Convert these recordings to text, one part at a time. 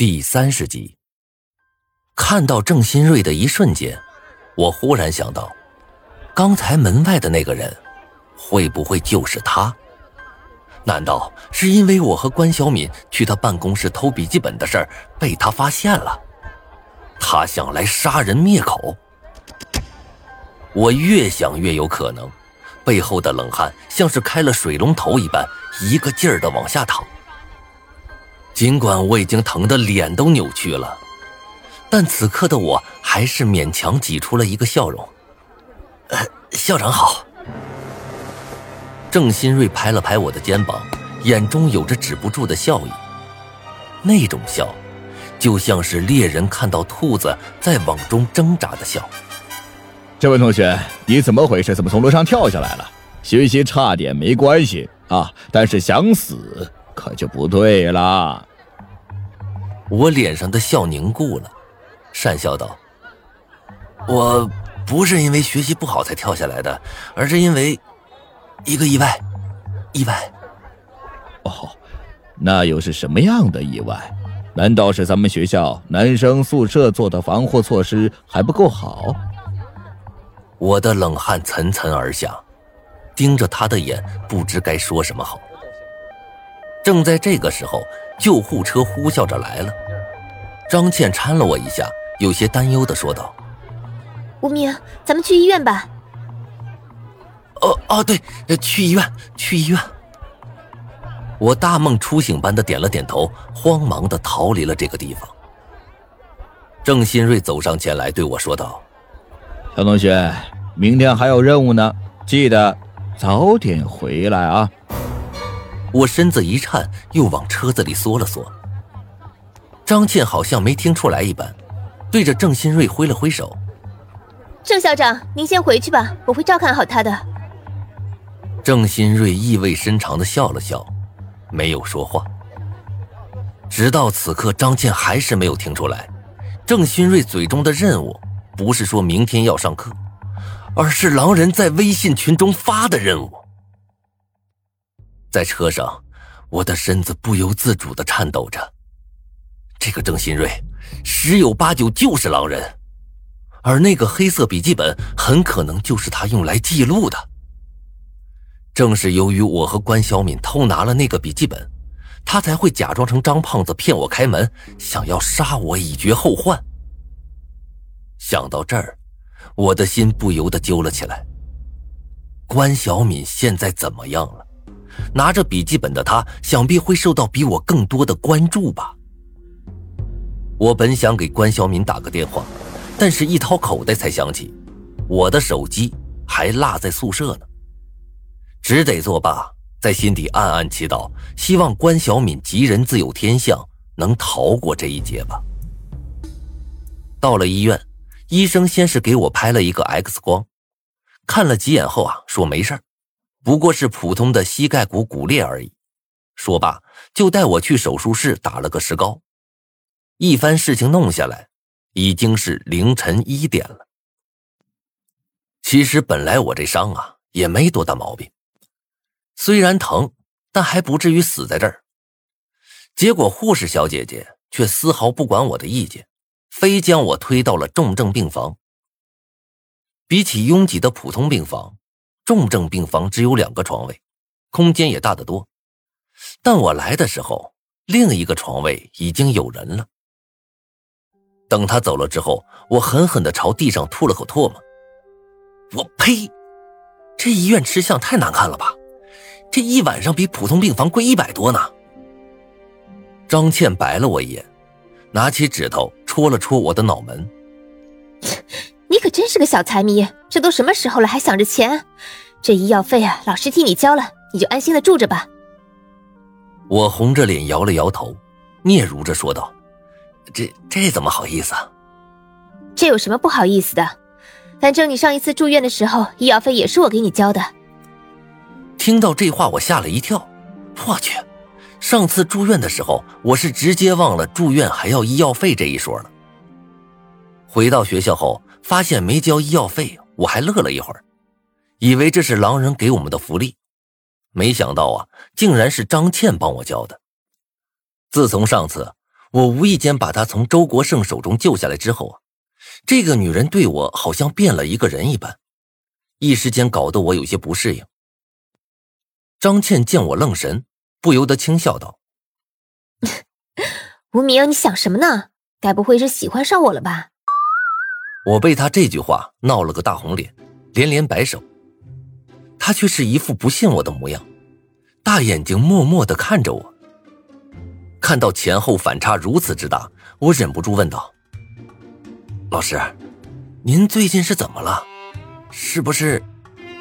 第三十集，看到郑新瑞的一瞬间，我忽然想到，刚才门外的那个人，会不会就是他？难道是因为我和关小敏去他办公室偷笔记本的事儿被他发现了？他想来杀人灭口？我越想越有可能，背后的冷汗像是开了水龙头一般，一个劲儿的往下淌。尽管我已经疼得脸都扭曲了，但此刻的我还是勉强挤出了一个笑容。呃，校长好。郑新瑞拍了拍我的肩膀，眼中有着止不住的笑意。那种笑，就像是猎人看到兔子在网中挣扎的笑。这位同学，你怎么回事？怎么从楼上跳下来了？学习差点没关系啊，但是想死可就不对了。我脸上的笑凝固了，讪笑道：“我不是因为学习不好才跳下来的，而是因为一个意外。意外？哦，那又是什么样的意外？难道是咱们学校男生宿舍做的防护措施还不够好？”我的冷汗涔涔而下，盯着他的眼，不知该说什么好。正在这个时候。救护车呼啸着来了，张倩搀了我一下，有些担忧的说道：“吴明，咱们去医院吧。”“哦哦，对，去医院，去医院。”我大梦初醒般的点了点头，慌忙的逃离了这个地方。郑新瑞走上前来对我说道：“小同学，明天还有任务呢，记得早点回来啊。”我身子一颤，又往车子里缩了缩。张倩好像没听出来一般，对着郑新瑞挥了挥手：“郑校长，您先回去吧，我会照看好他的。”郑新瑞意味深长的笑了笑，没有说话。直到此刻，张倩还是没有听出来，郑新瑞嘴中的任务，不是说明天要上课，而是狼人在微信群中发的任务。在车上，我的身子不由自主的颤抖着。这个郑新瑞，十有八九就是狼人，而那个黑色笔记本很可能就是他用来记录的。正是由于我和关小敏偷拿了那个笔记本，他才会假装成张胖子骗我开门，想要杀我以绝后患。想到这儿，我的心不由得揪了起来。关小敏现在怎么样了？拿着笔记本的他，想必会受到比我更多的关注吧。我本想给关小敏打个电话，但是一掏口袋才想起，我的手机还落在宿舍呢。只得作罢，在心底暗暗祈祷，希望关小敏吉人自有天相，能逃过这一劫吧。到了医院，医生先是给我拍了一个 X 光，看了几眼后啊，说没事儿。不过是普通的膝盖骨骨裂而已。说罢，就带我去手术室打了个石膏。一番事情弄下来，已经是凌晨一点了。其实本来我这伤啊也没多大毛病，虽然疼，但还不至于死在这儿。结果护士小姐姐却丝毫不管我的意见，非将我推到了重症病房。比起拥挤的普通病房。重症病房只有两个床位，空间也大得多。但我来的时候，另一个床位已经有人了。等他走了之后，我狠狠地朝地上吐了口唾沫。我呸！这医院吃相太难看了吧？这一晚上比普通病房贵一百多呢。张倩白了我一眼，拿起指头戳了戳我的脑门。你可真是个小财迷，这都什么时候了还想着钱？这医药费啊，老师替你交了，你就安心的住着吧。我红着脸摇了摇头，嗫嚅着说道：“这这怎么好意思啊？这有什么不好意思的？反正你上一次住院的时候，医药费也是我给你交的。”听到这话，我吓了一跳。我去，上次住院的时候，我是直接忘了住院还要医药费这一说了。回到学校后。发现没交医药费，我还乐了一会儿，以为这是狼人给我们的福利，没想到啊，竟然是张倩帮我交的。自从上次我无意间把她从周国胜手中救下来之后啊，这个女人对我好像变了一个人一般，一时间搞得我有些不适应。张倩见我愣神，不由得轻笑道：“无名，你想什么呢？该不会是喜欢上我了吧？”我被他这句话闹了个大红脸，连连摆手。他却是一副不信我的模样，大眼睛默默的看着我。看到前后反差如此之大，我忍不住问道：“老师，您最近是怎么了？是不是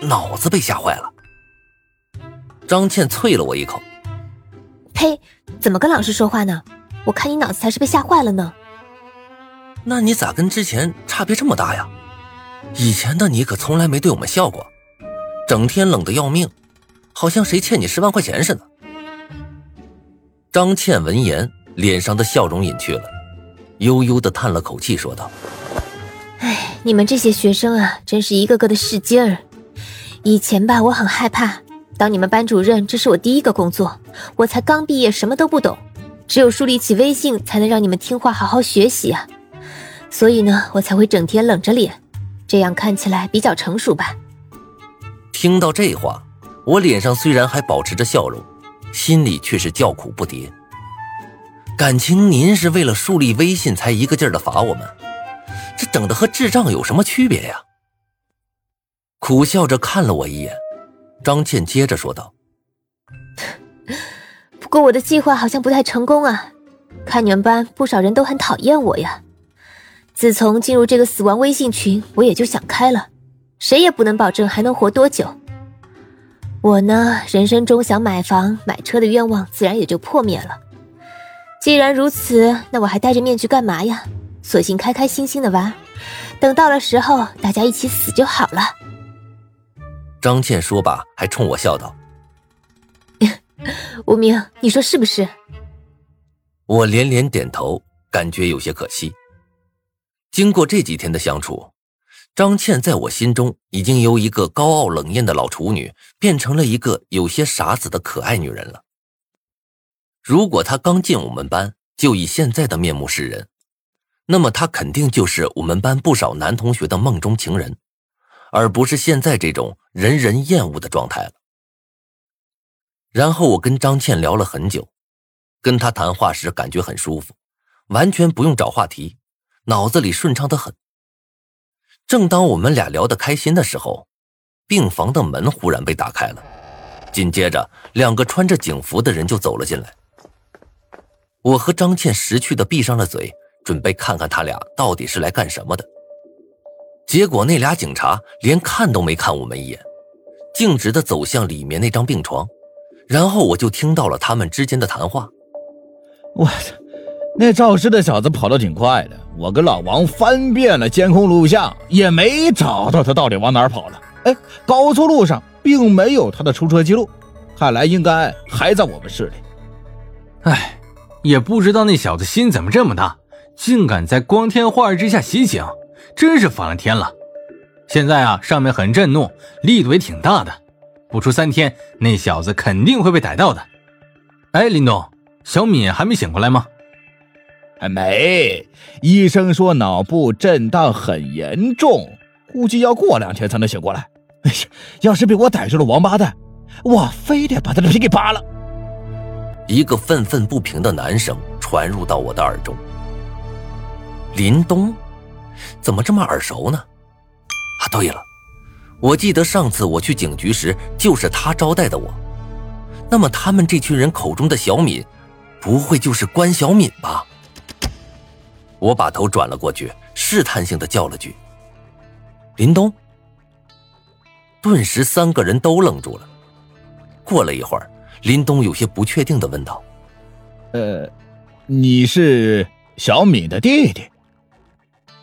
脑子被吓坏了？”张倩啐了我一口：“呸！怎么跟老师说话呢？我看你脑子才是被吓坏了呢。那你咋跟之前差别这么大呀？以前的你可从来没对我们笑过。”整天冷得要命，好像谁欠你十万块钱似的。张倩闻言，脸上的笑容隐去了，悠悠的叹了口气，说道：“哎，你们这些学生啊，真是一个个的使劲儿。以前吧，我很害怕当你们班主任，这是我第一个工作，我才刚毕业，什么都不懂，只有树立起威信，才能让你们听话，好好学习啊。所以呢，我才会整天冷着脸，这样看起来比较成熟吧。”听到这话，我脸上虽然还保持着笑容，心里却是叫苦不迭。感情您是为了树立威信才一个劲儿的罚我们，这整的和智障有什么区别呀？苦笑着看了我一眼，张倩接着说道：“ 不过我的计划好像不太成功啊，看你们班不少人都很讨厌我呀。自从进入这个死亡微信群，我也就想开了。”谁也不能保证还能活多久。我呢，人生中想买房买车的愿望自然也就破灭了。既然如此，那我还戴着面具干嘛呀？索性开开心心的玩，等到了时候，大家一起死就好了。张倩说罢，还冲我笑道：“ 无名，你说是不是？”我连连点头，感觉有些可惜。经过这几天的相处。张倩在我心中已经由一个高傲冷艳的老处女变成了一个有些傻子的可爱女人了。如果她刚进我们班就以现在的面目示人，那么她肯定就是我们班不少男同学的梦中情人，而不是现在这种人人厌恶的状态了。然后我跟张倩聊了很久，跟她谈话时感觉很舒服，完全不用找话题，脑子里顺畅的很。正当我们俩聊得开心的时候，病房的门忽然被打开了，紧接着两个穿着警服的人就走了进来。我和张倩识趣的闭上了嘴，准备看看他俩到底是来干什么的。结果那俩警察连看都没看我们一眼，径直的走向里面那张病床，然后我就听到了他们之间的谈话。我操！那肇事的小子跑得挺快的，我跟老王翻遍了监控录像，也没找到他到底往哪儿跑了。哎，高速路上并没有他的出车记录，看来应该还在我们市里。哎，也不知道那小子心怎么这么大，竟敢在光天化日之下袭警，真是反了天了。现在啊，上面很震怒，力度也挺大的，不出三天，那小子肯定会被逮到的。哎，林东，小敏还没醒过来吗？还没，医生说脑部震荡很严重，估计要过两天才能醒过来。哎呀，要是被我逮住了王八蛋，我非得把他的皮给扒了！一个愤愤不平的男声传入到我的耳中。林东，怎么这么耳熟呢？啊，对了，我记得上次我去警局时，就是他招待的我。那么他们这群人口中的小敏，不会就是关小敏吧？我把头转了过去，试探性的叫了句：“林东。”顿时，三个人都愣住了。过了一会儿，林东有些不确定的问道：“呃，你是小敏的弟弟？”“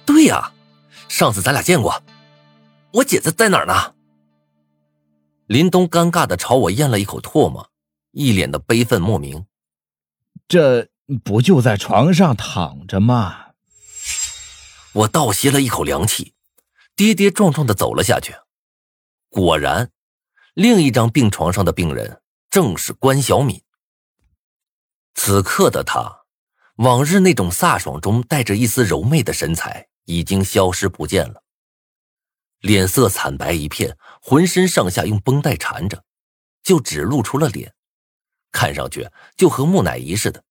对呀，上次咱俩见过。我姐在在哪儿呢？”林东尴尬的朝我咽了一口唾沫，一脸的悲愤莫名。“这不就在床上躺着吗？”我倒吸了一口凉气，跌跌撞撞的走了下去。果然，另一张病床上的病人正是关小敏。此刻的他，往日那种飒爽中带着一丝柔媚的神采已经消失不见了，脸色惨白一片，浑身上下用绷带缠着，就只露出了脸，看上去就和木乃伊似的。